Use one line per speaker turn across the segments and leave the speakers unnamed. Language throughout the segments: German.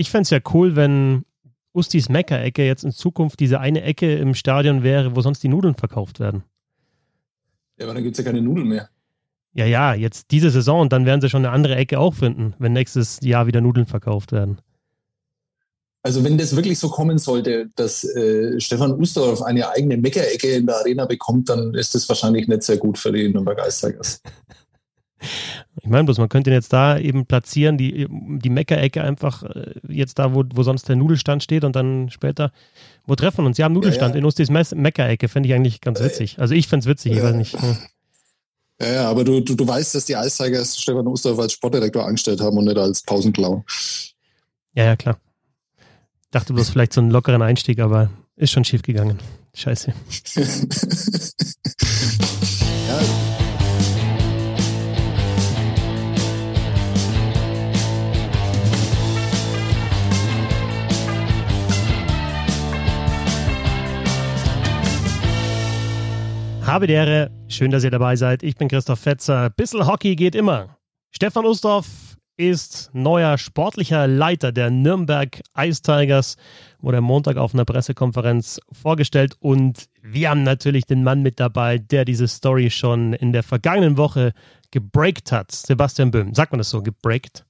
ich fände es ja cool, wenn Ustis Mecker-Ecke jetzt in Zukunft diese eine Ecke im Stadion wäre, wo sonst die Nudeln verkauft werden.
Ja, aber dann gibt es ja keine Nudeln mehr.
Ja, ja, jetzt diese Saison und dann werden sie schon eine andere Ecke auch finden, wenn nächstes Jahr wieder Nudeln verkauft werden.
Also wenn das wirklich so kommen sollte, dass äh, Stefan Ustorf eine eigene Meckerecke in der Arena bekommt, dann ist das wahrscheinlich nicht sehr gut für die Nürnberg Eistigers.
Ich meine bloß, man könnte ihn jetzt da eben platzieren, die, die Meckerecke einfach äh, jetzt da, wo, wo sonst der Nudelstand steht und dann später, wo treffen wir uns? Ja, am Nudelstand ja, ja. in Ustis Meckerecke, fände ich eigentlich ganz äh, witzig. Also ich fände es witzig, ich weiß nicht.
Ja, ja aber du, du, du weißt, dass die Eistigers Stefan Ustorf als Sportdirektor angestellt haben und nicht als Pausenklau.
Ja, ja, klar. Dachte bloß vielleicht so einen lockeren Einstieg, aber ist schon schief gegangen. Scheiße. Habe die Ehre, schön, dass ihr dabei seid. Ich bin Christoph Fetzer. Bissel Hockey geht immer. Stefan Ustorf ist neuer sportlicher Leiter der Nürnberg Ice Tigers, wurde Montag auf einer Pressekonferenz vorgestellt und wir haben natürlich den Mann mit dabei, der diese Story schon in der vergangenen Woche gebreakt hat. Sebastian Böhm, sagt man das so, gebreakt?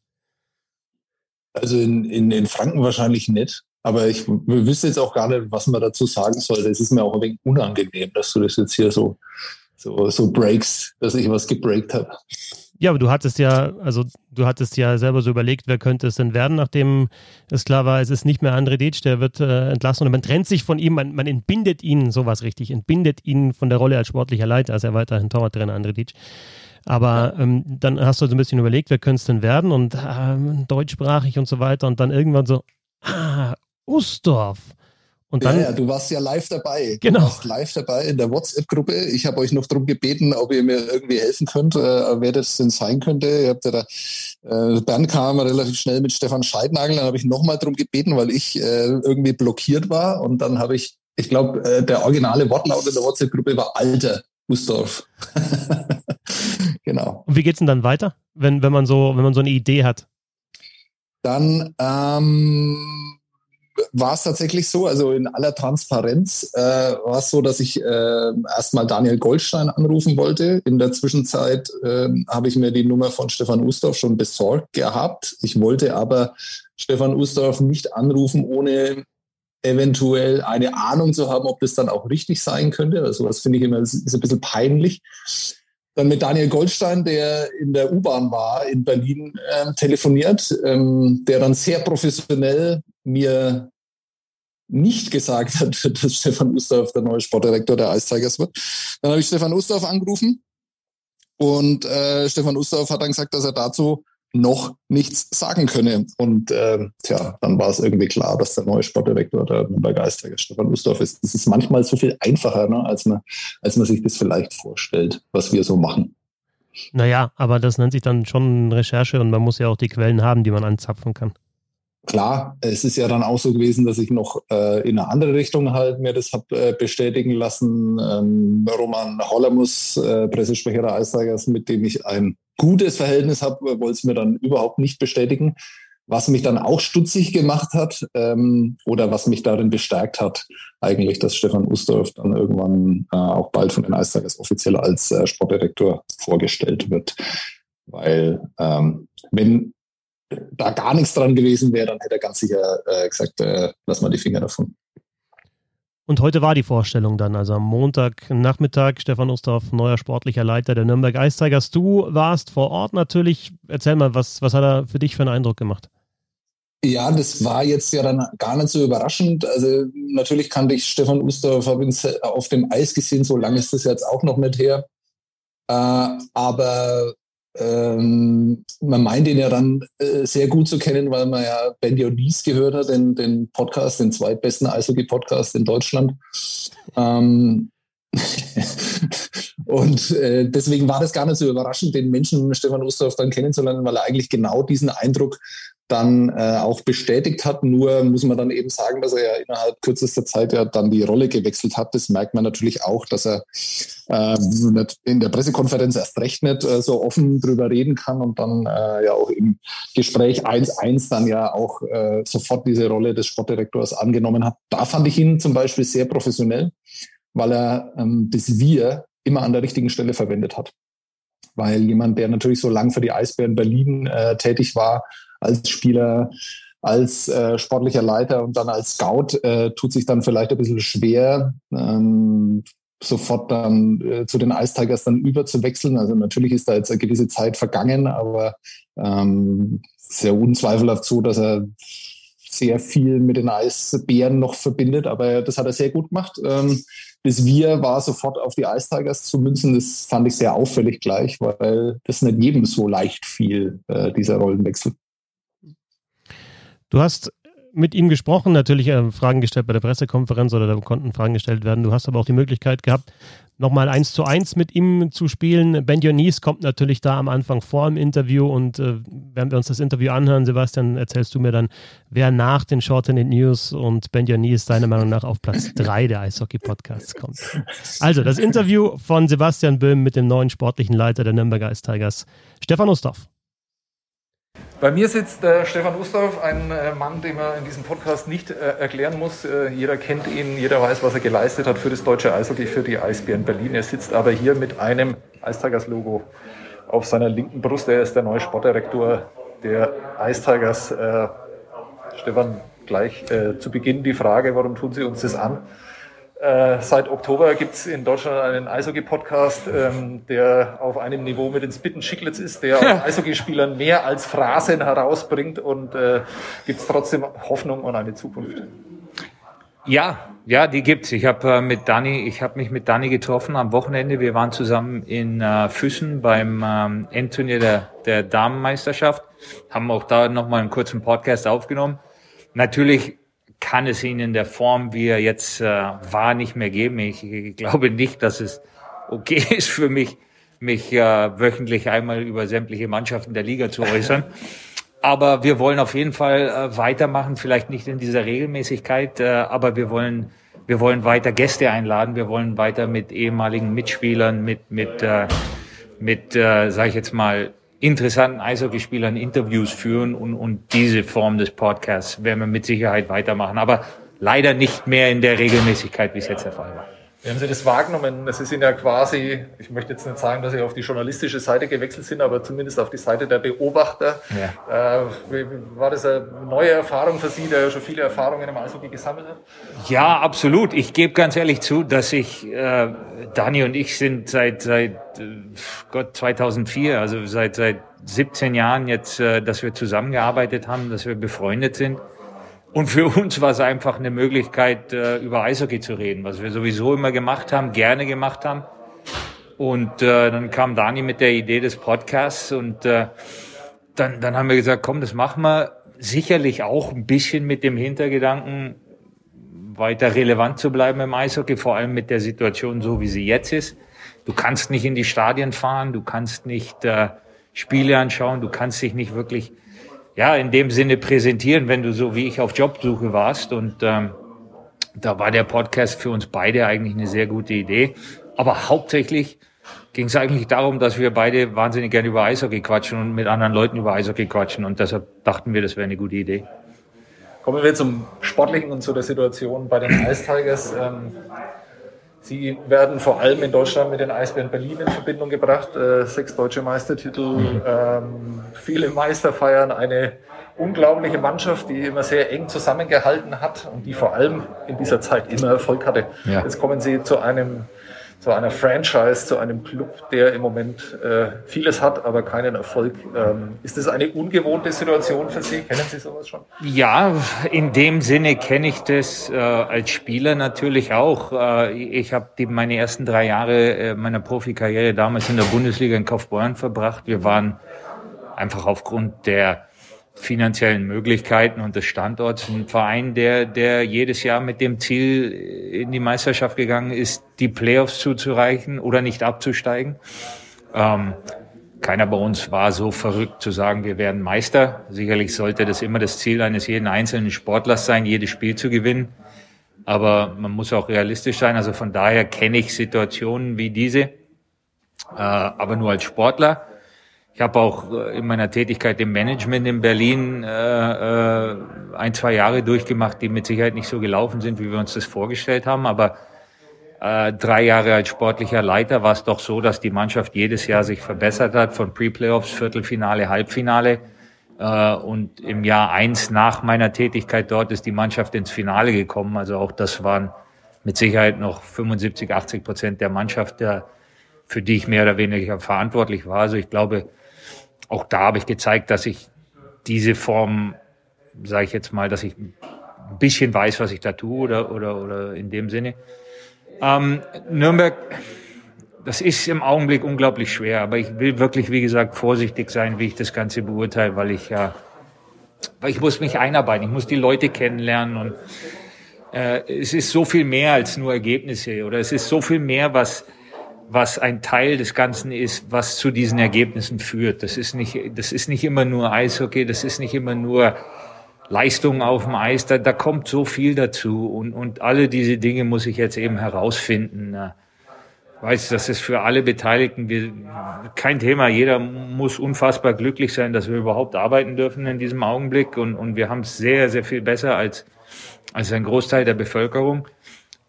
Also in, in, in Franken wahrscheinlich nicht. Aber ich wüsste jetzt auch gar nicht, was man dazu sagen sollte. Es ist mir auch ein wenig unangenehm, dass du das jetzt hier so, so, so breaks, dass ich was gebreakt habe.
Ja, aber du hattest ja, also du hattest ja selber so überlegt, wer könnte es denn werden, nachdem es klar war, es ist nicht mehr André Dietsch, der wird äh, entlassen und man trennt sich von ihm, man, man entbindet ihn, sowas richtig, entbindet ihn von der Rolle als sportlicher Leiter, als er weiterhin Torwarttrainer André Dietsch. Aber ähm, dann hast du so ein bisschen überlegt, wer könnte es denn werden und äh, deutschsprachig und so weiter und dann irgendwann so, ah, Ustorf.
Und dann, ja, ja, du warst ja live dabei.
Genau.
Du warst live dabei in der WhatsApp-Gruppe. Ich habe euch noch darum gebeten, ob ihr mir irgendwie helfen könnt, äh, wer das denn sein könnte. Ihr habt ja da, äh, Bernd kam relativ schnell mit Stefan Scheidnagel. Dann habe ich nochmal darum gebeten, weil ich äh, irgendwie blockiert war. Und dann habe ich, ich glaube, äh, der originale Wortlaut in der WhatsApp-Gruppe war Alter Ustorf. genau.
Und wie geht's denn dann weiter, wenn, wenn man so, wenn man so eine Idee hat?
Dann ähm, war es tatsächlich so, also in aller Transparenz äh, war es so, dass ich äh, erstmal Daniel Goldstein anrufen wollte. In der Zwischenzeit äh, habe ich mir die Nummer von Stefan Ustorf schon besorgt gehabt. Ich wollte aber Stefan Ustorf nicht anrufen, ohne eventuell eine Ahnung zu haben, ob das dann auch richtig sein könnte. Also was finde ich immer ist ein bisschen peinlich. Dann mit Daniel Goldstein, der in der U-Bahn war in Berlin, äh, telefoniert, ähm, der dann sehr professionell mir nicht gesagt hat, dass Stefan Ustorf der neue Sportdirektor der Ice wird. Dann habe ich Stefan Ustorf angerufen und äh, Stefan Ustorf hat dann gesagt, dass er dazu noch nichts sagen könne. Und äh, tja, dann war es irgendwie klar, dass der neue Sportdirektor der Nürnberg Ice Tigers Stefan Ustorf ist. Es ist manchmal so viel einfacher, ne, als, man, als man sich das vielleicht vorstellt, was wir so machen.
Naja, aber das nennt sich dann schon Recherche und man muss ja auch die Quellen haben, die man anzapfen kann.
Klar, es ist ja dann auch so gewesen, dass ich noch äh, in eine andere Richtung halt mir das habe äh, bestätigen lassen. Ähm, Roman Hollermus, äh, Pressesprecher der Eistigers, mit dem ich ein gutes Verhältnis habe, wollte es mir dann überhaupt nicht bestätigen. Was mich dann auch stutzig gemacht hat ähm, oder was mich darin bestärkt hat, eigentlich, dass Stefan Ustorf dann irgendwann äh, auch bald von den Eistigers offiziell als äh, Sportdirektor vorgestellt wird. Weil ähm, wenn da gar nichts dran gewesen wäre, dann hätte er ganz sicher äh, gesagt, äh, lass mal die Finger davon.
Und heute war die Vorstellung dann, also am Montagnachmittag, Stefan Ustorf, neuer sportlicher Leiter der Nürnberg Ice Tigers. Du warst vor Ort natürlich. Erzähl mal, was, was hat er für dich für einen Eindruck gemacht?
Ja, das war jetzt ja dann gar nicht so überraschend. Also natürlich kannte ich Stefan Ustorf, auf dem Eis gesehen, so lange ist das jetzt auch noch nicht her. Äh, aber ähm, man meint ihn ja dann äh, sehr gut zu kennen, weil man ja Ben Dionis gehört hat, den, den Podcast, den zweitbesten Eishockey-Podcast in Deutschland. Ähm, und äh, deswegen war das gar nicht so überraschend, den Menschen Stefan Ustorf dann kennenzulernen, weil er eigentlich genau diesen Eindruck dann äh, auch bestätigt hat. Nur muss man dann eben sagen, dass er ja innerhalb kürzester Zeit ja dann die Rolle gewechselt hat. Das merkt man natürlich auch, dass er äh, in der Pressekonferenz erst recht nicht äh, so offen drüber reden kann und dann äh, ja auch im Gespräch 1-1 dann ja auch äh, sofort diese Rolle des Sportdirektors angenommen hat. Da fand ich ihn zum Beispiel sehr professionell, weil er ähm, das Wir immer an der richtigen Stelle verwendet hat. Weil jemand, der natürlich so lang für die Eisbären Berlin äh, tätig war, als Spieler, als äh, sportlicher Leiter und dann als Scout, äh, tut sich dann vielleicht ein bisschen schwer, ähm, sofort dann äh, zu den Ice Tigers dann überzuwechseln. Also natürlich ist da jetzt eine gewisse Zeit vergangen, aber ähm, sehr unzweifelhaft so, dass er sehr viel mit den Eisbären noch verbindet, aber das hat er sehr gut gemacht. Ähm, bis wir war sofort auf die Ice Tigers zu münzen, das fand ich sehr auffällig gleich, weil das nicht jedem so leicht fiel, äh, dieser Rollenwechsel.
Du hast mit ihm gesprochen, natürlich äh, Fragen gestellt bei der Pressekonferenz oder da konnten Fragen gestellt werden. Du hast aber auch die Möglichkeit gehabt, nochmal eins zu eins mit ihm zu spielen. Ben Dionis kommt natürlich da am Anfang vor im Interview und äh, wenn wir uns das Interview anhören, Sebastian, erzählst du mir dann, wer nach den Short in News und Ben Dionis deiner Meinung nach auf Platz 3 der Eishockey-Podcasts kommt. Also das Interview von Sebastian Böhm mit dem neuen sportlichen Leiter der Nürnberger Ice Tigers, Stefan Ustorf.
Bei mir sitzt äh, Stefan Ustorf, ein äh, Mann, den man in diesem Podcast nicht äh, erklären muss. Äh, jeder kennt ihn, jeder weiß, was er geleistet hat für das deutsche Eishockey, für die Eisbären Berlin. Er sitzt aber hier mit einem Eistigers-Logo auf seiner linken Brust. Er ist der neue Sportdirektor der Eistigers. Äh, Stefan, gleich äh, zu Beginn die Frage, warum tun Sie uns das an? Äh, seit Oktober gibt es in Deutschland einen Eishockey-Podcast, ähm, der auf einem Niveau mit den Spitten Chicklets ist, der aus Eishockeyspielern mehr als Phrasen herausbringt und äh, gibt es trotzdem Hoffnung und eine Zukunft.
Ja, ja, die gibt's. Ich habe äh, mit Dani, ich habe mich mit Dani getroffen am Wochenende. Wir waren zusammen in äh, Füssen beim ähm, Endturnier der, der Damenmeisterschaft, haben auch da nochmal einen kurzen Podcast aufgenommen. Natürlich kann es ihn in der Form, wie er jetzt äh, war, nicht mehr geben. Ich, ich glaube nicht, dass es okay ist für mich, mich äh, wöchentlich einmal über sämtliche Mannschaften der Liga zu äußern. Aber wir wollen auf jeden Fall äh, weitermachen, vielleicht nicht in dieser Regelmäßigkeit, äh, aber wir wollen, wir wollen weiter Gäste einladen, wir wollen weiter mit ehemaligen Mitspielern, mit, mit, äh, mit, äh, sag ich jetzt mal, interessanten Eishockeyspielern Interviews führen und, und diese Form des Podcasts werden wir mit Sicherheit weitermachen. Aber leider nicht mehr in der Regelmäßigkeit, wie es jetzt der Fall war.
Wie haben Sie das wahrgenommen? Sie sind ja quasi, ich möchte jetzt nicht sagen, dass Sie auf die journalistische Seite gewechselt sind, aber zumindest auf die Seite der Beobachter. Ja. Äh, war das eine neue Erfahrung für Sie, der ja schon viele Erfahrungen im Eishockey gesammelt hat?
Ja, absolut. Ich gebe ganz ehrlich zu, dass ich, äh, Dani und ich sind seit, seit äh, Gott 2004, also seit, seit 17 Jahren jetzt, äh, dass wir zusammengearbeitet haben, dass wir befreundet sind. Und für uns war es einfach eine Möglichkeit, äh, über Eishockey zu reden, was wir sowieso immer gemacht haben, gerne gemacht haben. Und äh, dann kam Dani mit der Idee des Podcasts und äh, dann, dann haben wir gesagt, komm, das machen wir. Sicherlich auch ein bisschen mit dem Hintergedanken, weiter relevant zu bleiben im Eishockey, vor allem mit der Situation so, wie sie jetzt ist. Du kannst nicht in die Stadien fahren, du kannst nicht äh, Spiele anschauen, du kannst dich nicht wirklich ja, in dem Sinne präsentieren, wenn du so wie ich auf Jobsuche warst. Und ähm, da war der Podcast für uns beide eigentlich eine sehr gute Idee. Aber hauptsächlich ging es eigentlich darum, dass wir beide wahnsinnig gerne über Eishockey quatschen und mit anderen Leuten über Eishockey quatschen. Und deshalb dachten wir, das wäre eine gute Idee.
Kommen wir zum Sportlichen und zu der Situation bei den Ice Tigers. Ähm, Sie werden vor allem in Deutschland mit den Eisbären Berlin in Verbindung gebracht. Äh, sechs deutsche Meistertitel, ähm, viele Meisterfeiern, eine unglaubliche Mannschaft, die immer sehr eng zusammengehalten hat und die vor allem in dieser Zeit immer Erfolg hatte. Ja. Jetzt kommen Sie zu einem zu einer Franchise, zu einem Club, der im Moment äh, vieles hat, aber keinen Erfolg. Ähm, ist das eine ungewohnte Situation für Sie? Kennen Sie sowas schon?
Ja, in dem Sinne kenne ich das äh, als Spieler natürlich auch. Äh, ich habe meine ersten drei Jahre äh, meiner Profikarriere damals in der Bundesliga in Kaufbeuren verbracht. Wir waren einfach aufgrund der finanziellen Möglichkeiten und des Standorts. Ein Verein, der, der jedes Jahr mit dem Ziel in die Meisterschaft gegangen ist, die Playoffs zuzureichen oder nicht abzusteigen. Ähm, keiner bei uns war so verrückt zu sagen, wir werden Meister. Sicherlich sollte das immer das Ziel eines jeden einzelnen Sportlers sein, jedes Spiel zu gewinnen. Aber man muss auch realistisch sein. Also von daher kenne ich Situationen wie diese, äh, aber nur als Sportler. Ich habe auch äh, in meiner Tätigkeit im Management in Berlin äh, äh, ein, zwei Jahre durchgemacht, die mit Sicherheit nicht so gelaufen sind, wie wir uns das vorgestellt haben. Aber äh, drei Jahre als sportlicher Leiter war es doch so, dass die Mannschaft jedes Jahr sich verbessert hat, von Pre-Playoffs, Viertelfinale, Halbfinale. Äh, und im Jahr eins nach meiner Tätigkeit dort ist die Mannschaft ins Finale gekommen. Also auch das waren mit Sicherheit noch 75, 80 Prozent der Mannschaft, der, für die ich mehr oder weniger verantwortlich war. Also ich glaube, auch da habe ich gezeigt, dass ich diese Form, sage ich jetzt mal, dass ich ein bisschen weiß, was ich da tue oder, oder, oder in dem Sinne. Ähm, Nürnberg, das ist im Augenblick unglaublich schwer, aber ich will wirklich, wie gesagt, vorsichtig sein, wie ich das Ganze beurteile, weil ich ja, weil ich muss mich einarbeiten, ich muss die Leute kennenlernen und äh, es ist so viel mehr als nur Ergebnisse oder es ist so viel mehr, was was ein Teil des Ganzen ist, was zu diesen Ergebnissen führt. Das ist nicht, das ist nicht immer nur Eishockey, das ist nicht immer nur Leistung auf dem Eis, da, da kommt so viel dazu und, und alle diese Dinge muss ich jetzt eben herausfinden. Ich weiß, das ist für alle Beteiligten wir, kein Thema. Jeder muss unfassbar glücklich sein, dass wir überhaupt arbeiten dürfen in diesem Augenblick und, und wir haben es sehr, sehr viel besser als, als ein Großteil der Bevölkerung.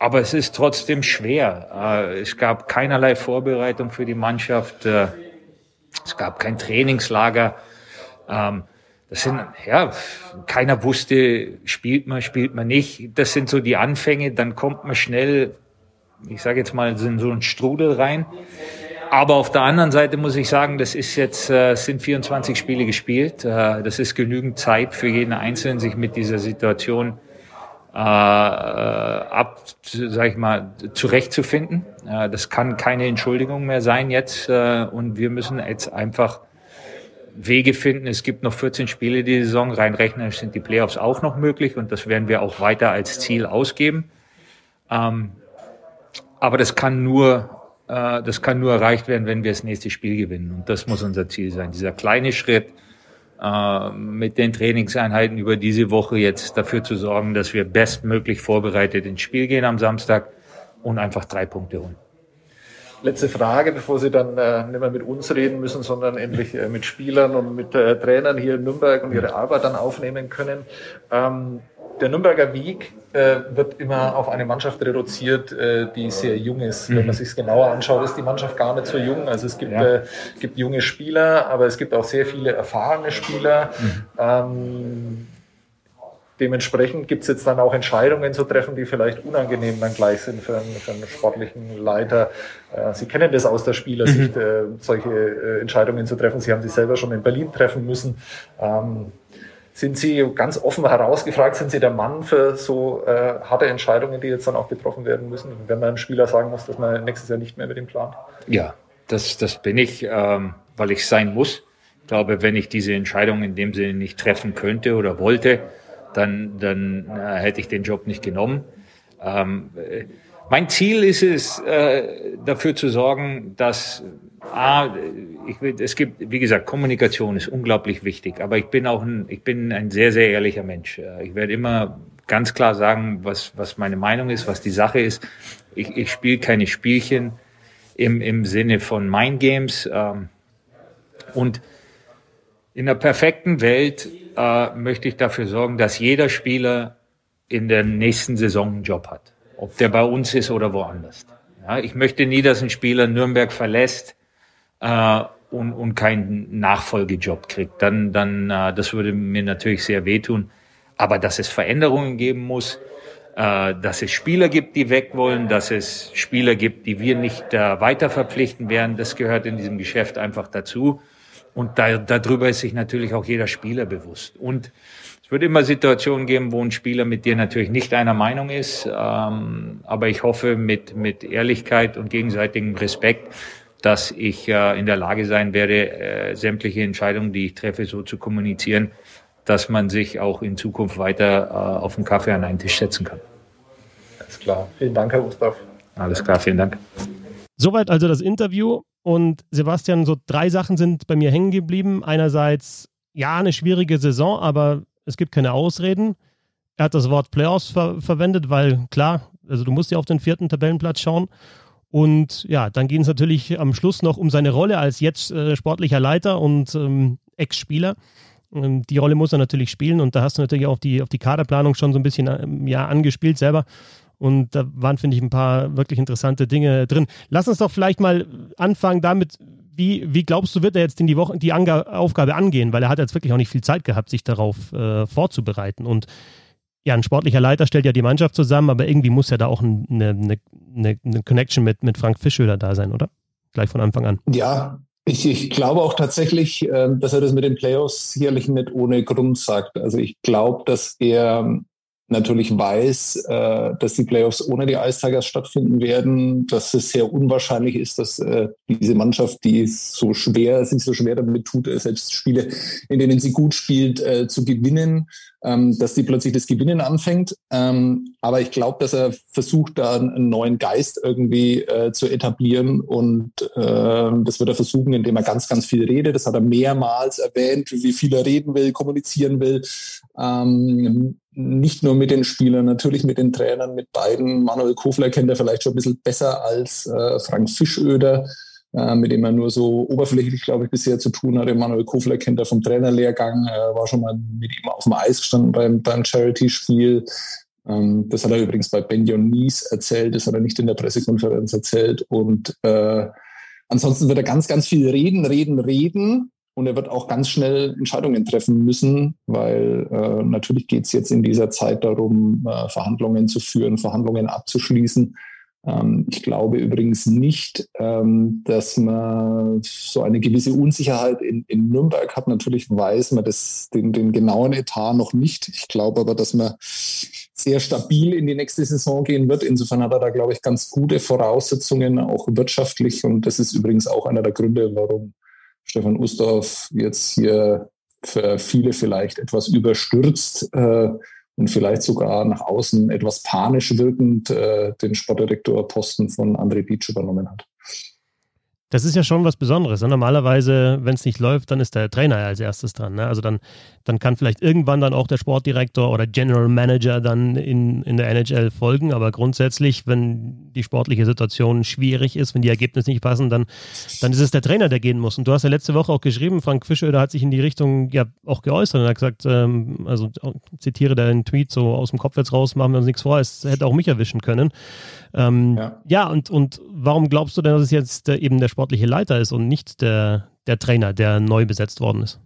Aber es ist trotzdem schwer. Äh, es gab keinerlei Vorbereitung für die Mannschaft. Äh, es gab kein Trainingslager. Ähm, das sind, ja, keiner wusste, spielt man, spielt man nicht. Das sind so die Anfänge. Dann kommt man schnell, ich sage jetzt mal, in so einen Strudel rein. Aber auf der anderen Seite muss ich sagen, das ist jetzt, äh, sind 24 Spiele gespielt. Das ist genügend Zeit für jeden Einzelnen, sich mit dieser Situation äh, ab, sag ich mal, zurechtzufinden. Äh, das kann keine Entschuldigung mehr sein jetzt. Äh, und wir müssen jetzt einfach Wege finden. Es gibt noch 14 Spiele die Saison. Rein rechnerisch sind die Playoffs auch noch möglich und das werden wir auch weiter als Ziel ausgeben. Ähm, aber das kann nur, äh, das kann nur erreicht werden, wenn wir das nächste Spiel gewinnen. Und das muss unser Ziel sein. Dieser kleine Schritt äh, mit den Trainingseinheiten über diese Woche jetzt dafür zu sorgen, dass wir bestmöglich vorbereitet ins Spiel gehen am Samstag und einfach drei Punkte holen.
Letzte Frage, bevor Sie dann äh, nicht mehr mit uns reden müssen, sondern endlich äh, mit Spielern und mit äh, Trainern hier in Nürnberg und ihre Arbeit dann aufnehmen können. Ähm, der Nürnberger Weg äh, wird immer auf eine Mannschaft reduziert, äh, die sehr jung ist. Mhm. Wenn man sich es genauer anschaut, ist die Mannschaft gar nicht so jung. Also es gibt, ja. äh, gibt junge Spieler, aber es gibt auch sehr viele erfahrene Spieler. Mhm. Ähm, dementsprechend gibt es jetzt dann auch Entscheidungen zu treffen, die vielleicht unangenehm dann gleich sind für einen, für einen sportlichen Leiter. Äh, Sie kennen das aus der Spielersicht, mhm. äh, solche äh, Entscheidungen zu treffen. Sie haben sich selber schon in Berlin treffen müssen. Ähm, sind Sie ganz offen herausgefragt, sind Sie der Mann für so äh, harte Entscheidungen, die jetzt dann auch getroffen werden müssen, wenn man einem Spieler sagen muss, dass man nächstes Jahr nicht mehr mit ihm plant?
Ja, das, das bin ich, ähm, weil ich sein muss. Ich glaube, wenn ich diese Entscheidung in dem Sinne nicht treffen könnte oder wollte, dann, dann äh, hätte ich den Job nicht genommen. Ähm, äh, mein Ziel ist es, äh, dafür zu sorgen, dass A, ich es gibt, wie gesagt, Kommunikation ist unglaublich wichtig, aber ich bin auch ein, ich bin ein sehr, sehr ehrlicher Mensch. Äh, ich werde immer ganz klar sagen, was, was meine Meinung ist, was die Sache ist. Ich, ich spiele keine Spielchen im, im Sinne von Mind Games. Ähm, und in der perfekten Welt äh, möchte ich dafür sorgen, dass jeder Spieler in der nächsten Saison einen Job hat. Ob der bei uns ist oder woanders. Ja, ich möchte nie, dass ein Spieler Nürnberg verlässt äh, und, und keinen Nachfolgejob kriegt. Dann, dann äh, das würde mir natürlich sehr wehtun. Aber dass es Veränderungen geben muss, äh, dass es Spieler gibt, die weg wollen, dass es Spieler gibt, die wir nicht äh, weiter verpflichten werden, das gehört in diesem Geschäft einfach dazu. Und da, darüber ist sich natürlich auch jeder Spieler bewusst. Und es wird immer Situationen geben, wo ein Spieler mit dir natürlich nicht einer Meinung ist. Ähm, aber ich hoffe mit, mit Ehrlichkeit und gegenseitigem Respekt, dass ich äh, in der Lage sein werde, äh, sämtliche Entscheidungen, die ich treffe, so zu kommunizieren, dass man sich auch in Zukunft weiter äh, auf den Kaffee an einen Tisch setzen kann.
Alles klar. Vielen Dank, Herr Gustav.
Alles klar, vielen Dank.
Soweit also das Interview Und Sebastian, so drei Sachen sind bei mir hängen geblieben. Einerseits, ja, eine schwierige Saison, aber es gibt keine Ausreden. Er hat das Wort Playoffs ver verwendet, weil klar, also du musst ja auf den vierten Tabellenplatz schauen. Und ja, dann ging es natürlich am Schluss noch um seine Rolle als jetzt äh, sportlicher Leiter und ähm, Ex-Spieler. Ähm, die Rolle muss er natürlich spielen und da hast du natürlich auch die, auf die Kaderplanung schon so ein bisschen ähm, ja, angespielt selber. Und da waren, finde ich, ein paar wirklich interessante Dinge drin. Lass uns doch vielleicht mal anfangen damit, wie, wie glaubst du, wird er jetzt in die Woche die Anga Aufgabe angehen? Weil er hat jetzt wirklich auch nicht viel Zeit gehabt, sich darauf äh, vorzubereiten. Und ja, ein sportlicher Leiter stellt ja die Mannschaft zusammen, aber irgendwie muss ja da auch eine, eine, eine Connection mit, mit Frank Fischöder da sein, oder? Gleich von Anfang an.
Ja, ich, ich glaube auch tatsächlich, äh, dass er das mit den Playoffs sicherlich nicht ohne Grund sagt. Also ich glaube, dass er natürlich weiß, äh, dass die Playoffs ohne die Ice Tigers stattfinden werden, dass es sehr unwahrscheinlich ist, dass äh, diese Mannschaft, die so schwer, sich so schwer damit tut, äh, selbst Spiele, in denen sie gut spielt, äh, zu gewinnen, ähm, dass die plötzlich das Gewinnen anfängt. Ähm, aber ich glaube, dass er versucht, da einen neuen Geist irgendwie äh, zu etablieren und äh, das wird er versuchen, indem er ganz, ganz viel redet. Das hat er mehrmals erwähnt, wie viel er reden will, kommunizieren will. Ähm, nicht nur mit den Spielern, natürlich mit den Trainern, mit beiden. Manuel Kofler kennt er vielleicht schon ein bisschen besser als äh, Frank Fischöder, äh, mit dem er nur so oberflächlich, glaube ich, bisher zu tun hatte. Manuel Kofler kennt er vom Trainerlehrgang, er war schon mal mit ihm auf dem Eis gestanden beim, beim Charity-Spiel. Ähm, das hat er übrigens bei Benjon Nies erzählt, das hat er nicht in der Pressekonferenz erzählt. Und äh, ansonsten wird er ganz, ganz viel reden, reden, reden. Und er wird auch ganz schnell Entscheidungen treffen müssen, weil äh, natürlich geht es jetzt in dieser Zeit darum, äh, Verhandlungen zu führen, Verhandlungen abzuschließen. Ähm, ich glaube übrigens nicht, ähm, dass man so eine gewisse Unsicherheit in, in Nürnberg hat. Natürlich weiß man das, den, den genauen Etat noch nicht. Ich glaube aber, dass man sehr stabil in die nächste Saison gehen wird. Insofern hat er da, glaube ich, ganz gute Voraussetzungen, auch wirtschaftlich. Und das ist übrigens auch einer der Gründe, warum Stefan Ustorf jetzt hier für viele vielleicht etwas überstürzt äh, und vielleicht sogar nach außen etwas panisch wirkend äh, den Sportdirektorposten von André Beach übernommen hat.
Das ist ja schon was Besonderes. Ne? Normalerweise, wenn es nicht läuft, dann ist der Trainer als erstes dran. Ne? Also dann, dann kann vielleicht irgendwann dann auch der Sportdirektor oder General Manager dann in, in der NHL folgen. Aber grundsätzlich, wenn die sportliche Situation schwierig ist, wenn die Ergebnisse nicht passen, dann, dann ist es der Trainer, der gehen muss. Und du hast ja letzte Woche auch geschrieben, Frank Fischöder hat sich in die Richtung ja auch geäußert und hat gesagt, ähm, also zitiere deinen Tweet so aus dem Kopf jetzt raus, machen wir uns nichts vor, es hätte auch mich erwischen können. Ähm, ja. ja, und, und warum glaubst du denn, dass es jetzt äh, eben der sportliche Leiter ist und nicht der, der Trainer, der neu besetzt worden ist?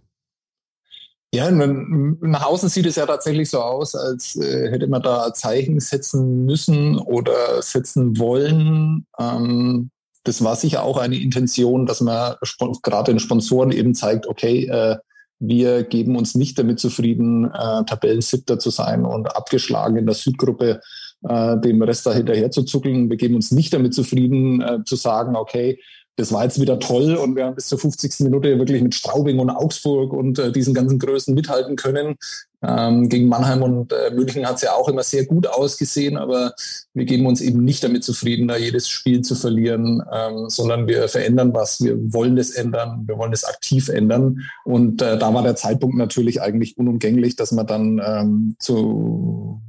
Ja, nach außen sieht es ja tatsächlich so aus, als äh, hätte man da Zeichen setzen müssen oder setzen wollen. Ähm, das war sicher auch eine Intention, dass man gerade den Sponsoren eben zeigt, okay, äh, wir geben uns nicht damit zufrieden, Tabellensiebter zu sein und abgeschlagen in der Südgruppe äh, dem Rest da hinterher zu zuckeln. Wir geben uns nicht damit zufrieden, äh, zu sagen, okay, das war jetzt wieder toll und wir haben bis zur 50. Minute wirklich mit Straubing und Augsburg und äh, diesen ganzen Größen mithalten können. Ähm, gegen Mannheim und äh, München hat es ja auch immer sehr gut ausgesehen, aber wir geben uns eben nicht damit zufrieden, da jedes Spiel zu verlieren, ähm, sondern wir verändern was. Wir wollen das ändern, wir wollen es aktiv ändern. Und äh, da war der Zeitpunkt natürlich eigentlich unumgänglich, dass man dann ähm, zu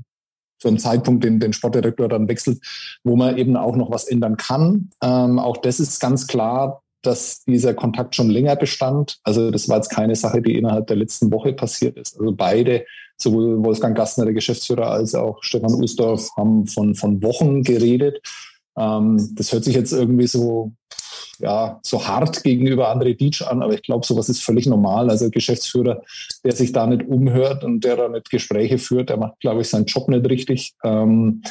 so einem Zeitpunkt den, den Sportdirektor dann wechselt, wo man eben auch noch was ändern kann. Ähm, auch das ist ganz klar, dass dieser Kontakt schon länger bestand. Also das war jetzt keine Sache, die innerhalb der letzten Woche passiert ist. Also beide, sowohl Wolfgang Gastner, der Geschäftsführer, als auch Stefan Usdorf, haben von, von Wochen geredet. Ähm, das hört sich jetzt irgendwie so ja, so hart gegenüber André Dietsch an, aber ich glaube, sowas ist völlig normal. Also Geschäftsführer, der sich da nicht umhört und der da nicht Gespräche führt, der macht, glaube ich, seinen Job nicht richtig. Ähm,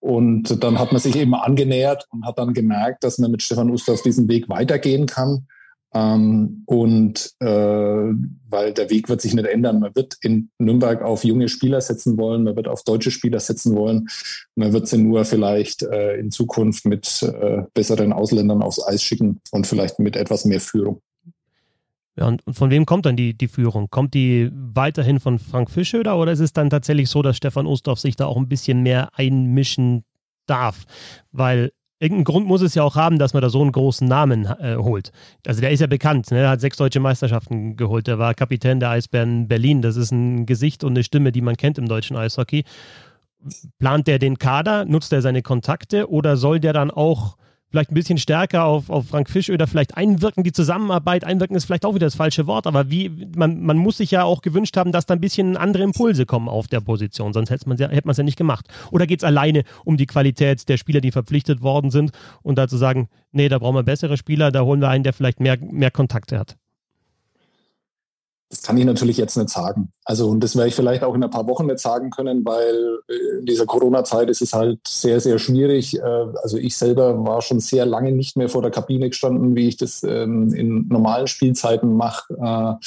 und dann hat man sich eben angenähert und hat dann gemerkt, dass man mit Stefan Uster auf diesem Weg weitergehen kann. Ähm, und äh, weil der Weg wird sich nicht ändern. Man wird in Nürnberg auf junge Spieler setzen wollen, man wird auf deutsche Spieler setzen wollen. Man wird sie nur vielleicht äh, in Zukunft mit äh, besseren Ausländern aufs Eis schicken und vielleicht mit etwas mehr Führung.
Ja, und von wem kommt dann die, die Führung? Kommt die weiterhin von Frank Fischöder oder ist es dann tatsächlich so, dass Stefan Ostorf sich da auch ein bisschen mehr einmischen darf? Weil irgendeinen Grund muss es ja auch haben, dass man da so einen großen Namen äh, holt. Also der ist ja bekannt, ne? er hat sechs deutsche Meisterschaften geholt, der war Kapitän der Eisbären Berlin. Das ist ein Gesicht und eine Stimme, die man kennt im deutschen Eishockey. Plant der den Kader, nutzt er seine Kontakte oder soll der dann auch vielleicht ein bisschen stärker auf, auf Frank Fischöder vielleicht einwirken, die Zusammenarbeit, einwirken ist vielleicht auch wieder das falsche Wort, aber wie, man, man muss sich ja auch gewünscht haben, dass da ein bisschen andere Impulse kommen auf der Position, sonst hätte man es ja, ja nicht gemacht. Oder geht es alleine um die Qualität der Spieler, die verpflichtet worden sind und da zu sagen, nee, da brauchen wir bessere Spieler, da holen wir einen, der vielleicht mehr, mehr Kontakte hat?
Das kann ich natürlich jetzt nicht sagen. Also, und das werde ich vielleicht auch in ein paar Wochen nicht sagen können, weil äh, in dieser Corona-Zeit ist es halt sehr, sehr schwierig. Äh, also, ich selber war schon sehr lange nicht mehr vor der Kabine gestanden, wie ich das ähm, in normalen Spielzeiten mache äh,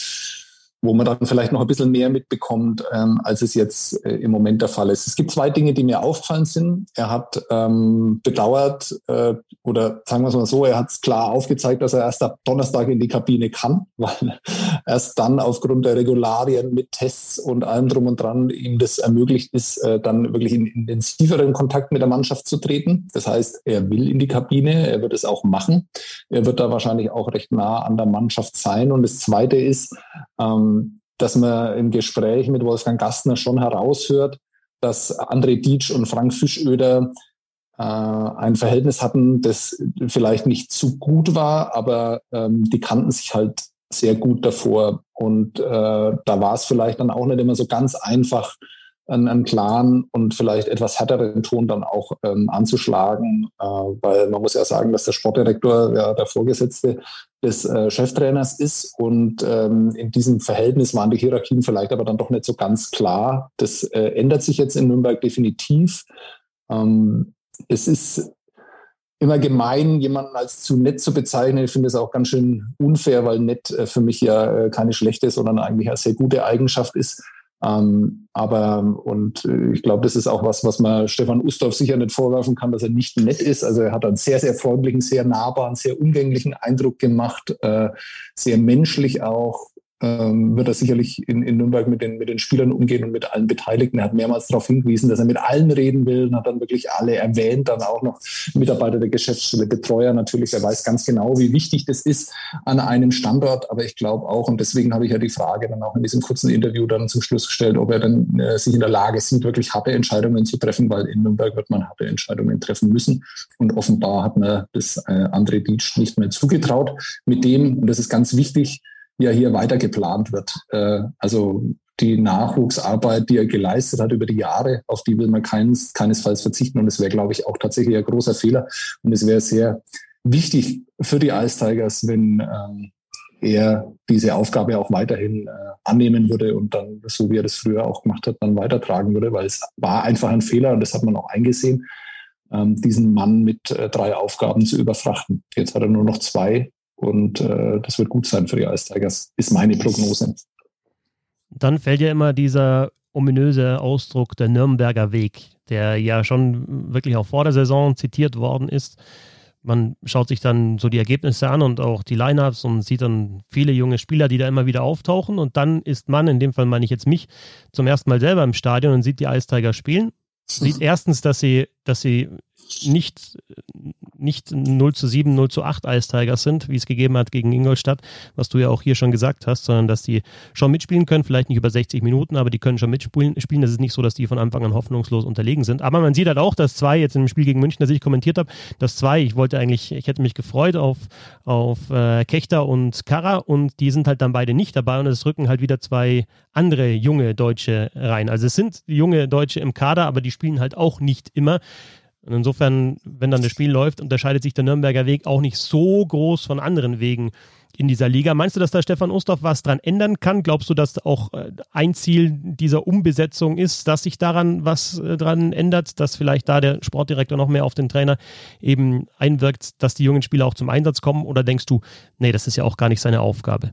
wo man dann vielleicht noch ein bisschen mehr mitbekommt, ähm, als es jetzt äh, im Moment der Fall ist. Es gibt zwei Dinge, die mir aufgefallen sind. Er hat ähm, bedauert, äh, oder sagen wir es mal so, er hat es klar aufgezeigt, dass er erst ab Donnerstag in die Kabine kann, weil erst dann aufgrund der Regularien mit Tests und allem drum und dran ihm das ermöglicht ist, äh, dann wirklich in intensiveren Kontakt mit der Mannschaft zu treten. Das heißt, er will in die Kabine, er wird es auch machen. Er wird da wahrscheinlich auch recht nah an der Mannschaft sein. Und das Zweite ist, ähm, dass man im Gespräch mit Wolfgang Gastner schon heraushört, dass André Dietsch und Frank Fischöder äh, ein Verhältnis hatten, das vielleicht nicht zu gut war, aber ähm, die kannten sich halt sehr gut davor. Und äh, da war es vielleicht dann auch nicht immer so ganz einfach, einen, einen klaren und vielleicht etwas härteren Ton dann auch ähm, anzuschlagen, äh, weil man muss ja sagen, dass der Sportdirektor ja der Vorgesetzte des äh, Cheftrainers ist und ähm, in diesem Verhältnis waren die Hierarchien vielleicht aber dann doch nicht so ganz klar. Das äh, ändert sich jetzt in Nürnberg definitiv. Ähm, es ist immer gemein, jemanden als zu nett zu bezeichnen. Ich finde es auch ganz schön unfair, weil nett äh, für mich ja äh, keine schlechte, sondern eigentlich eine sehr gute Eigenschaft ist. Ähm, aber und äh, ich glaube, das ist auch was, was man Stefan Ustorf sicher nicht vorwerfen kann, dass er nicht nett ist. Also er hat einen sehr, sehr freundlichen, sehr nahbaren, sehr umgänglichen Eindruck gemacht, äh, sehr menschlich auch wird er sicherlich in, in Nürnberg mit den, mit den Spielern umgehen und mit allen Beteiligten. Er hat mehrmals darauf hingewiesen, dass er mit allen reden will und hat dann wirklich alle erwähnt, dann auch noch Mitarbeiter der Geschäftsstelle, Betreuer natürlich. Er weiß ganz genau, wie wichtig das ist an einem Standort. Aber ich glaube auch, und deswegen habe ich ja die Frage dann auch in diesem kurzen Interview dann zum Schluss gestellt, ob er dann äh, sich in der Lage sieht, wirklich harte Entscheidungen zu treffen, weil in Nürnberg wird man harte Entscheidungen treffen müssen. Und offenbar hat man das äh, André Dietsch nicht mehr zugetraut. Mit dem, und das ist ganz wichtig, ja hier weiter geplant wird. Äh, also die Nachwuchsarbeit, die er geleistet hat über die Jahre, auf die will man keines, keinesfalls verzichten. Und es wäre, glaube ich, auch tatsächlich ein großer Fehler. Und es wäre sehr wichtig für die Ice Tigers, wenn ähm, er diese Aufgabe auch weiterhin äh, annehmen würde und dann, so wie er das früher auch gemacht hat, dann weitertragen würde, weil es war einfach ein Fehler und das hat man auch eingesehen, ähm, diesen Mann mit äh, drei Aufgaben zu überfrachten. Jetzt hat er nur noch zwei und äh, das wird gut sein für die Ice Tigers, ist meine Prognose.
Dann fällt ja immer dieser ominöse Ausdruck der Nürnberger Weg, der ja schon wirklich auch vor der Saison zitiert worden ist. Man schaut sich dann so die Ergebnisse an und auch die Lineups und sieht dann viele junge Spieler, die da immer wieder auftauchen. Und dann ist man, in dem Fall meine ich jetzt mich, zum ersten Mal selber im Stadion und sieht die Ice Tigers spielen. Sieht erstens, dass sie, dass sie nicht, nicht 0 zu 7, 0 zu 8 Ice sind, wie es gegeben hat gegen Ingolstadt, was du ja auch hier schon gesagt hast, sondern dass die schon mitspielen können, vielleicht nicht über 60 Minuten, aber die können schon mitspielen. Spielen. Das ist nicht so, dass die von Anfang an hoffnungslos unterlegen sind. Aber man sieht halt auch, dass zwei jetzt im Spiel gegen München, das ich kommentiert habe, dass zwei, ich wollte eigentlich, ich hätte mich gefreut auf, auf äh, Kechter und Kara und die sind halt dann beide nicht dabei und es rücken halt wieder zwei andere junge Deutsche rein. Also es sind junge Deutsche im Kader, aber die spielen halt auch nicht immer. Und insofern, wenn dann das Spiel läuft, unterscheidet sich der Nürnberger Weg auch nicht so groß von anderen Wegen in dieser Liga. Meinst du, dass da Stefan Ustorf was dran ändern kann? Glaubst du, dass auch äh, ein Ziel dieser Umbesetzung ist, dass sich daran was äh, dran ändert, dass vielleicht da der Sportdirektor noch mehr auf den Trainer eben einwirkt, dass die jungen Spieler auch zum Einsatz kommen? Oder denkst du, nee, das ist ja auch gar nicht seine Aufgabe?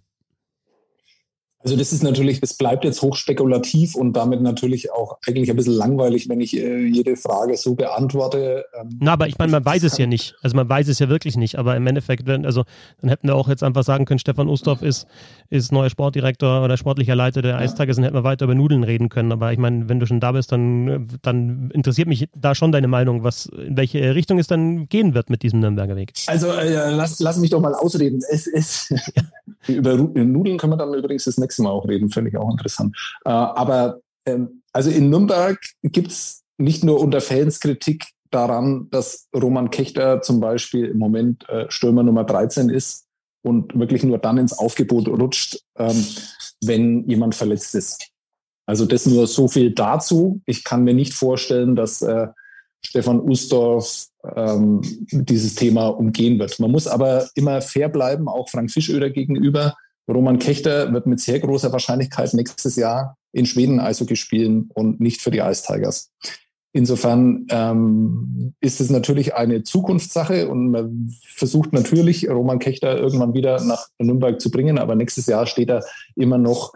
Also das ist natürlich, das bleibt jetzt hochspekulativ und damit natürlich auch eigentlich ein bisschen langweilig, wenn ich äh, jede Frage so beantworte.
Ähm, Na, aber ich meine, man weiß es ja nicht. Also man weiß es ja wirklich nicht. Aber im Endeffekt, wenn, also dann hätten wir auch jetzt einfach sagen können, Stefan Ustorf ist, ist neuer Sportdirektor oder sportlicher Leiter der ja. Eistage, dann hätten wir weiter über Nudeln reden können. Aber ich meine, wenn du schon da bist, dann, dann interessiert mich da schon deine Meinung, was, in welche Richtung es dann gehen wird mit diesem Nürnberger Weg.
Also äh, lass, lass mich doch mal ausreden. Es, es, über Nudeln können wir dann übrigens das nächste nächsten Mal auch reden, finde ich auch interessant. Äh, aber ähm, also in Nürnberg gibt es nicht nur unter Fans Kritik daran, dass Roman Kechter zum Beispiel im Moment äh, Stürmer Nummer 13 ist und wirklich nur dann ins Aufgebot rutscht, ähm, wenn jemand verletzt ist. Also das nur so viel dazu. Ich kann mir nicht vorstellen, dass äh, Stefan Ustorf ähm, dieses Thema umgehen wird. Man muss aber immer fair bleiben, auch Frank Fischöder gegenüber. Roman Kechter wird mit sehr großer Wahrscheinlichkeit nächstes Jahr in Schweden Eishockey spielen und nicht für die Ice Tigers. Insofern ähm, ist es natürlich eine Zukunftssache und man versucht natürlich, Roman Kechter irgendwann wieder nach Nürnberg zu bringen, aber nächstes Jahr steht er immer noch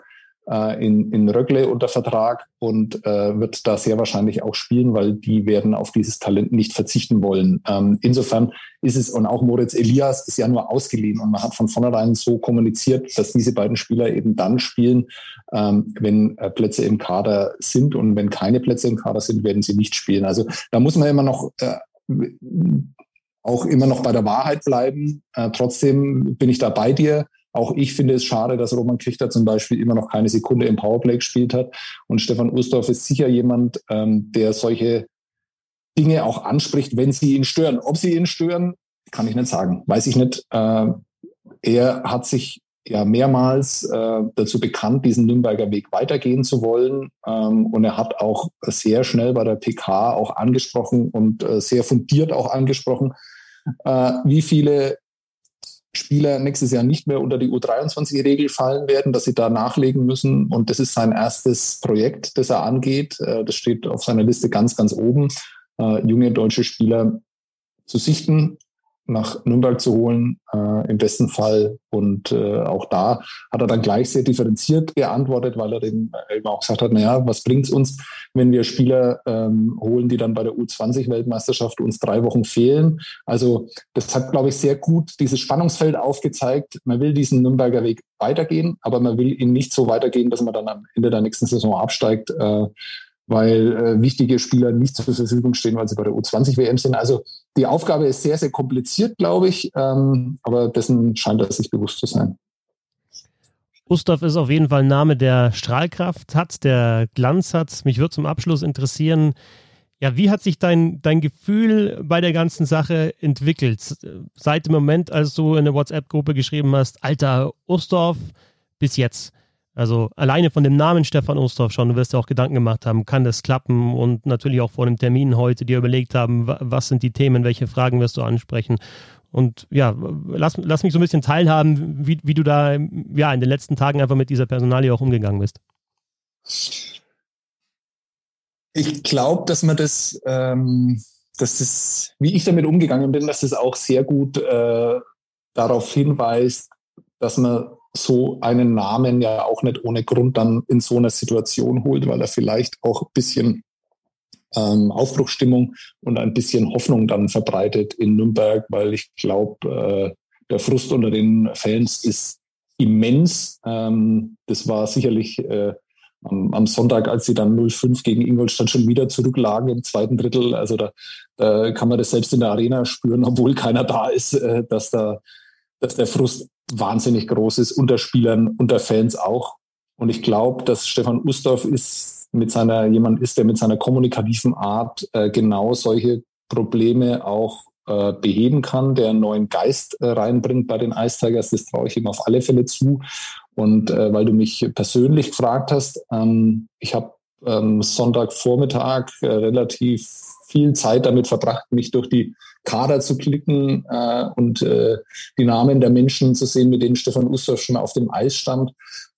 äh, in, in Röckle unter Vertrag und äh, wird da sehr wahrscheinlich auch spielen, weil die werden auf dieses Talent nicht verzichten wollen. Ähm, insofern ist es, und auch Moritz Elias ist ja nur ausgeliehen und man hat von vornherein so kommuniziert, dass diese beiden Spieler eben dann spielen, ähm, wenn äh, Plätze im Kader sind und wenn keine Plätze im Kader sind, werden sie nicht spielen. Also da muss man immer noch äh, auch immer noch bei der Wahrheit bleiben. Äh, trotzdem bin ich da bei dir. Auch ich finde es schade, dass Roman Krichter zum Beispiel immer noch keine Sekunde im Powerplay gespielt hat. Und Stefan Ustorf ist sicher jemand, ähm, der solche Dinge auch anspricht, wenn sie ihn stören. Ob sie ihn stören, kann ich nicht sagen. Weiß ich nicht. Äh, er hat sich ja mehrmals äh, dazu bekannt, diesen Nürnberger Weg weitergehen zu wollen. Ähm, und er hat auch sehr schnell bei der PK auch angesprochen und äh, sehr fundiert auch angesprochen, äh, wie viele Spieler nächstes Jahr nicht mehr unter die U23-Regel fallen werden, dass sie da nachlegen müssen. Und das ist sein erstes Projekt, das er angeht. Äh, das steht auf seiner Liste ganz, ganz oben, äh, junge deutsche Spieler zu sichten nach Nürnberg zu holen, äh, im besten Fall. Und äh, auch da hat er dann gleich sehr differenziert geantwortet, weil er eben auch gesagt hat, naja, was bringt's uns, wenn wir Spieler ähm, holen, die dann bei der U20-Weltmeisterschaft uns drei Wochen fehlen. Also das hat, glaube ich, sehr gut dieses Spannungsfeld aufgezeigt. Man will diesen Nürnberger Weg weitergehen, aber man will ihn nicht so weitergehen, dass man dann am Ende der nächsten Saison absteigt. Äh, weil äh, wichtige Spieler nicht zur Verfügung stehen, weil sie bei der U20-WM sind. Also die Aufgabe ist sehr, sehr kompliziert, glaube ich, ähm, aber dessen scheint er sich bewusst zu sein.
Gustav ist auf jeden Fall ein Name, der Strahlkraft hat, der Glanz hat. Mich würde zum Abschluss interessieren, ja, wie hat sich dein, dein Gefühl bei der ganzen Sache entwickelt? Seit dem Moment, als du in eine WhatsApp-Gruppe geschrieben hast, alter Ustorf, bis jetzt. Also alleine von dem Namen Stefan Ostorf schon, du wirst ja auch Gedanken gemacht haben, kann das klappen und natürlich auch vor dem Termin heute dir überlegt haben, was sind die Themen, welche Fragen wirst du ansprechen. Und ja, lass, lass mich so ein bisschen teilhaben, wie, wie du da ja, in den letzten Tagen einfach mit dieser Personalie auch umgegangen bist.
Ich glaube, dass man das, ähm, dass das, wie ich damit umgegangen bin, dass das auch sehr gut äh, darauf hinweist, dass man so einen Namen ja auch nicht ohne Grund dann in so einer Situation holt, weil er vielleicht auch ein bisschen ähm, Aufbruchstimmung und ein bisschen Hoffnung dann verbreitet in Nürnberg, weil ich glaube, äh, der Frust unter den Fans ist immens. Ähm, das war sicherlich äh, am, am, Sonntag, als sie dann 0-5 gegen Ingolstadt schon wieder zurücklagen im zweiten Drittel. Also da, da kann man das selbst in der Arena spüren, obwohl keiner da ist, äh, dass da dass der Frust wahnsinnig groß ist, unter Spielern, unter Fans auch. Und ich glaube, dass Stefan Ustorf ist mit seiner, jemand ist, der mit seiner kommunikativen Art äh, genau solche Probleme auch äh, beheben kann, der einen neuen Geist äh, reinbringt bei den Ice Tigers. Das traue ich ihm auf alle Fälle zu. Und äh, weil du mich persönlich gefragt hast, ähm, ich habe ähm, Sonntagvormittag äh, relativ viel Zeit damit verbracht, mich durch die Kader zu klicken äh, und äh, die Namen der Menschen zu sehen, mit denen Stefan Ustorf schon auf dem Eis stand.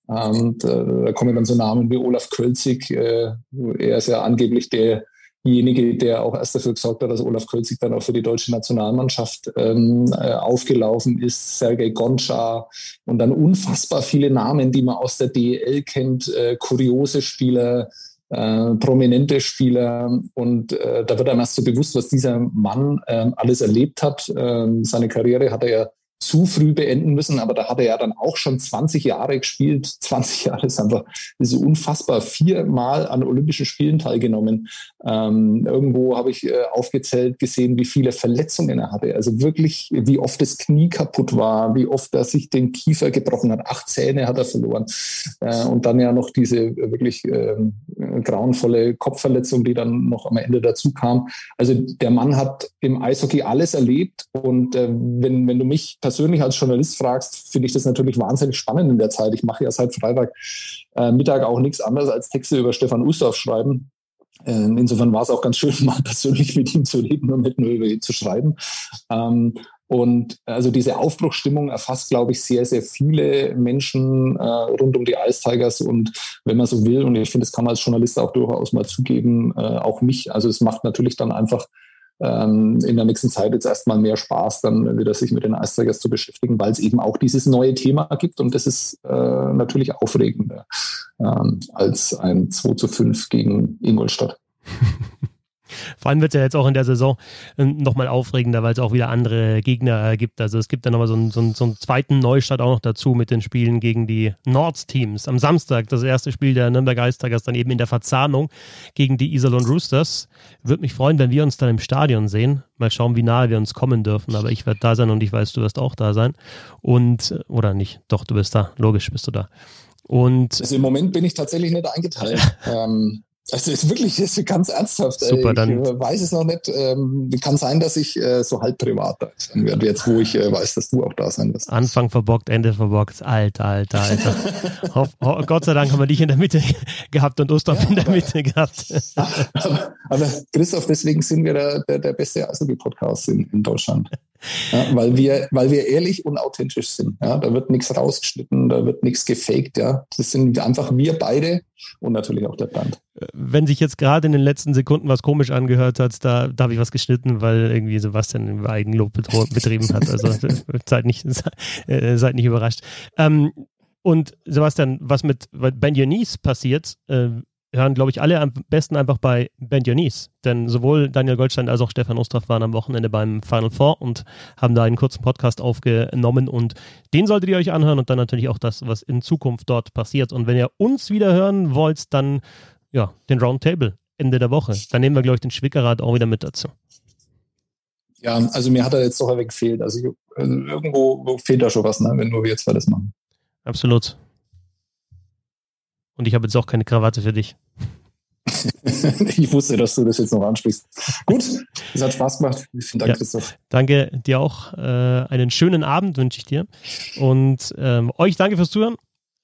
Und äh, da kommen dann so Namen wie Olaf Kölzig. Äh, er ist ja angeblich der, derjenige, der auch erst dafür gesorgt hat, dass Olaf Kölzig dann auch für die deutsche Nationalmannschaft ähm, äh, aufgelaufen ist, Sergei Goncha und dann unfassbar viele Namen, die man aus der DEL kennt, äh, kuriose Spieler, äh, prominente Spieler und äh, da wird einem erst so bewusst, was dieser Mann äh, alles erlebt hat. Ähm, seine Karriere hat er ja zu früh beenden müssen, aber da hat er ja dann auch schon 20 Jahre gespielt. 20 Jahre ist einfach ist unfassbar. Viermal an Olympischen Spielen teilgenommen. Ähm, irgendwo habe ich äh, aufgezählt gesehen, wie viele Verletzungen er hatte. Also wirklich, wie oft das Knie kaputt war, wie oft er sich den Kiefer gebrochen hat. Acht Zähne hat er verloren. Äh, und dann ja noch diese äh, wirklich äh, grauenvolle Kopfverletzung, die dann noch am Ende dazu kam. Also der Mann hat im Eishockey alles erlebt. Und äh, wenn, wenn du mich persönlich als Journalist fragst, finde ich das natürlich wahnsinnig spannend in der Zeit. Ich mache ja seit Freitag äh, Mittag auch nichts anderes als Texte über Stefan Ustorf schreiben. Ähm, insofern war es auch ganz schön, mal persönlich mit ihm zu reden und nicht nur über ihn zu schreiben. Ähm, und also diese Aufbruchsstimmung erfasst, glaube ich, sehr, sehr viele Menschen äh, rund um die Ice Tigers. Und wenn man so will, und ich finde, das kann man als Journalist auch durchaus mal zugeben, äh, auch mich. Also es macht natürlich dann einfach ähm, in der nächsten Zeit jetzt erstmal mehr Spaß, dann wieder sich mit den Eisträgers zu beschäftigen, weil es eben auch dieses neue Thema gibt und das ist äh, natürlich aufregender ähm, als ein 2 zu 5 gegen Ingolstadt.
Vor allem wird es ja jetzt auch in der Saison äh, nochmal aufregender, weil es auch wieder andere Gegner gibt. Also es gibt dann nochmal so einen, so, einen, so einen zweiten Neustart auch noch dazu mit den Spielen gegen die Nord-Teams. Am Samstag das erste Spiel der Nürnberg Eistagers dann eben in der Verzahnung gegen die Iserlohn Roosters. Würde mich freuen, wenn wir uns dann im Stadion sehen. Mal schauen, wie nahe wir uns kommen dürfen. Aber ich werde da sein und ich weiß, du wirst auch da sein. Und, äh, oder nicht? Doch, du bist da. Logisch bist du da. Und
also im Moment bin ich tatsächlich nicht eingeteilt. ähm, also ist wirklich ist ganz ernsthaft.
Super,
ich
dann
weiß es noch nicht. Ähm, kann sein, dass ich äh, so halb privat da sein werde, jetzt wo ich äh, weiß, dass du auch da sein wirst.
Anfang verbockt, Ende verbockt. Alter, alter, alter. Hoff, ho, Gott sei Dank haben wir dich in der Mitte gehabt und Ostdorf ja, in der Mitte gehabt.
aber, aber, Christoph, deswegen sind wir der, der, der beste Eishockey-Podcast in, in Deutschland. Ja, weil wir, weil wir ehrlich und authentisch sind. Ja, da wird nichts rausgeschnitten, da wird nichts gefaked. Ja, das sind einfach wir beide und natürlich auch der Band.
Wenn sich jetzt gerade in den letzten Sekunden was komisch angehört hat, da, da habe ich was geschnitten, weil irgendwie Sebastian Eigenlob betrieben hat. Also seid nicht, äh, seid nicht überrascht. Ähm, und Sebastian, was mit Ben Yanis passiert, äh, hören, glaube ich, alle am besten einfach bei Ben Dionis. Denn sowohl Daniel Goldstein als auch Stefan Ostraff waren am Wochenende beim Final Four und haben da einen kurzen Podcast aufgenommen. Und den solltet ihr euch anhören und dann natürlich auch das, was in Zukunft dort passiert. Und wenn ihr uns wieder hören wollt, dann ja, den Roundtable Ende der Woche. Dann nehmen wir, glaube ich, den Schwickerrat auch wieder mit dazu.
Ja, also mir hat er jetzt doch ein wenig gefehlt. Also, also irgendwo fehlt da schon was, ne, wenn nur wir zwei das machen.
Absolut. Und ich habe jetzt auch keine Krawatte für dich.
ich wusste, dass du das jetzt noch ansprichst. Gut, es hat Spaß gemacht. Vielen Dank, ja, Christoph.
Danke dir auch. Äh, einen schönen Abend wünsche ich dir. Und ähm, euch danke fürs Zuhören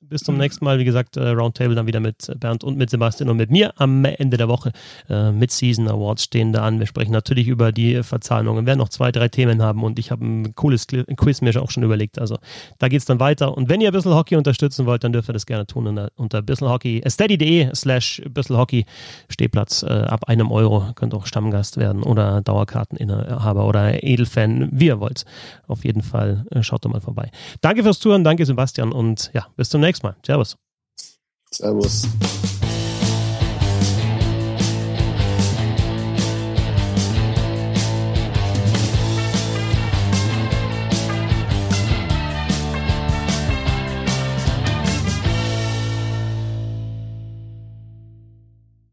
bis zum nächsten Mal. Wie gesagt, äh, Roundtable dann wieder mit Bernd und mit Sebastian und mit mir am Ende der Woche. Äh, mit Season Awards stehen da an. Wir sprechen natürlich über die Verzahnungen. Wir werden noch zwei, drei Themen haben und ich habe ein cooles Quiz mir auch schon überlegt. Also da geht es dann weiter. Und wenn ihr bisschen Hockey unterstützen wollt, dann dürft ihr das gerne tun unter, bisselhockey, äh, steady.de slash bisselhockey Stehplatz äh, ab einem Euro. Könnt auch Stammgast werden oder Dauerkarteninhaber oder Edelfan, wie ihr wollt. Auf jeden Fall äh, schaut doch mal vorbei. Danke fürs Zuhören, danke Sebastian und ja, bis zum nächsten Mal. Servus.
Servus.